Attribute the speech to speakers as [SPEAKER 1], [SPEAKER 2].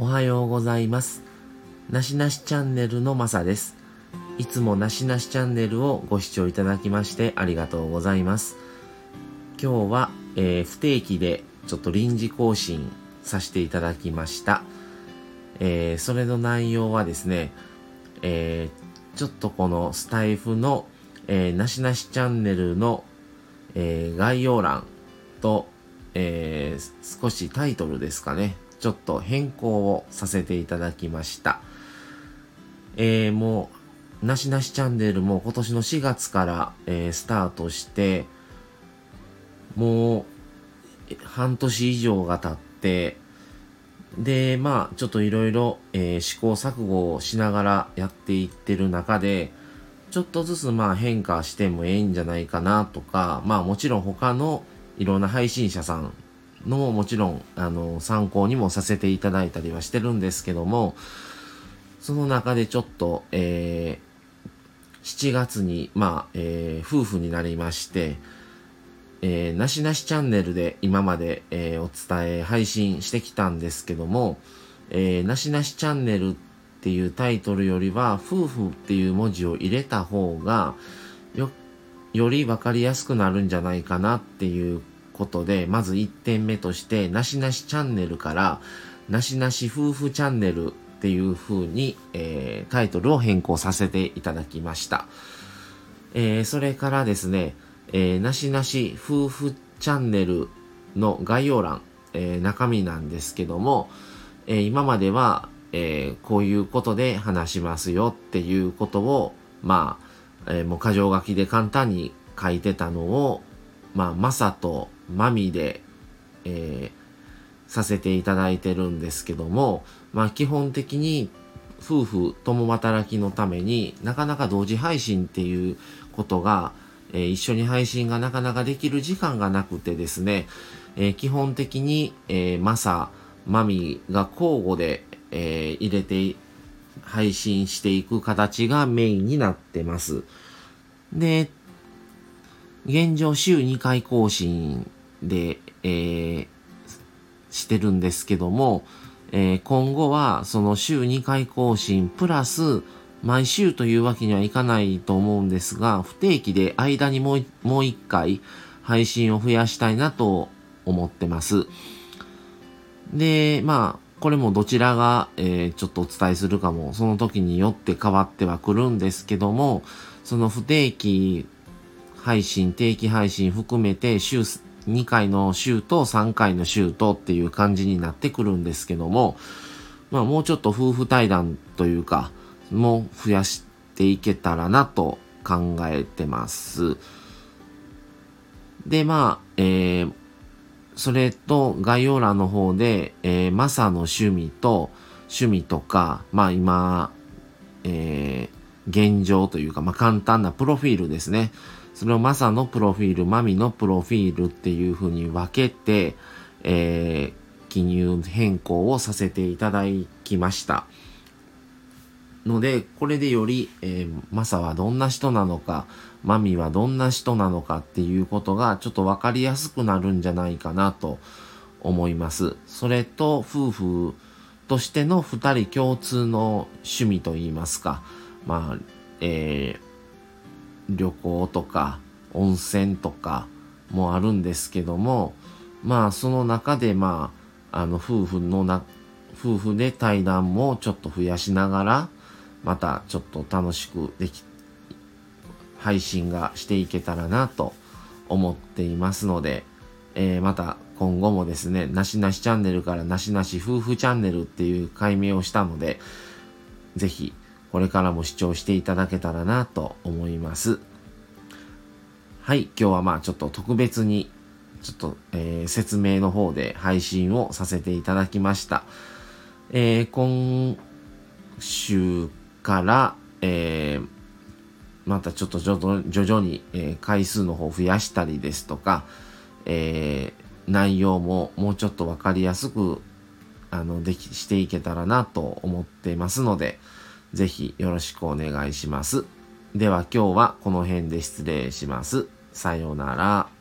[SPEAKER 1] おはようございます。なしなしチャンネルのまさです。いつもなしなしチャンネルをご視聴いただきましてありがとうございます。今日は、えー不定期でちょっと臨時更新させていただきました。えーそれの内容はですね、えーちょっとこのスタイフの、えーなしなしチャンネルの、え概要欄と、え少しタイトルですかね。ちょっと変更をさせていただきました。えーもう、なしなしチャンネルも今年の4月から、えースタートして、もう、半年以上が経って、で、まあ、ちょっといろいろ試行錯誤をしながらやっていってる中で、ちょっとずつまあ変化してもええんじゃないかなとか、まあもちろん他のいろんな配信者さんのももちろんあの参考にもさせていただいたりはしてるんですけども、その中でちょっと、えー7月に、まあ、えー夫婦になりまして、えーなしなしチャンネルで今まで、えーお伝え、配信してきたんですけども、えーなしなしチャンネルっていうタイトルよりは、夫婦っていう文字を入れた方が、よ、よりわかりやすくなるんじゃないかなっていうことで、まず1点目として、なしなしチャンネルから、なしなし夫婦チャンネルっていう風に、えータイトルを変更させていただきました。えーそれからですね、えーなしなし夫婦チャンネルの概要欄、えー中身なんですけども、えー今までは、えーこういうことで話しますよっていうことを、まあ、えーもう箇条書きで簡単に書いてたのを、まあ、マサとマミで、えーさせていただいてるんですけども、まあ基本的に夫婦共働きのためになかなか同時配信っていうことが、えー一緒に配信がなかなかできる時間がなくてですね、えー基本的に、えーマサ、マミが交互で、え入れて配信していく形がメインになってます。で、現状週2回更新で、えーしてるんですけども、えー今後はその週2回更新プラス毎週というわけにはいかないと思うんですが、不定期で間にもうもう1回配信を増やしたいなと思ってます。で、まあ、これもどちらが、えーちょっとお伝えするかも、その時によって変わってはくるんですけども、その不定期配信、定期配信含めて週2回の週と3回の週とっていう感じになってくるんですけども、まあもうちょっと夫婦対談というか、もう増やしていけたらなと考えてます。で、まあ、えーそれと概要欄の方で、えーマサの趣味と趣味とか、まあ今、えー現状というか、まあ簡単なプロフィールですね。それをマサのプロフィール、マミのプロフィールっていう風に分けて、えー記入変更をさせていただきました。ので、これでより、えーマサはどんな人なのか、マミはどんな人なのかっていうことがちょっとわかりやすくなるんじゃないかなと思います。それと、夫婦としての二人共通の趣味といいますか、まあ、えー旅行とか温泉とかもあるんですけども、まあその中でまあ、あの夫婦のな、夫婦で対談もちょっと増やしながら、またちょっと楽しくでき、配信がしていけたらなと思っていますので、えーまた今後もですね、なしなしチャンネルからなしなし夫婦チャンネルっていう解明をしたので、ぜひこれからも視聴していただけたらなと思います。はい、今日はまあちょっと特別にちょっと、えー説明の方で配信をさせていただきました。えー今週から、えーまたちょっと徐々に、え回数の方を増やしたりですとか、え内容ももうちょっとわかりやすくあのできしていけたらなと思っていますので、ぜひよろしくお願いします。では今日はこの辺で失礼します。さようなら。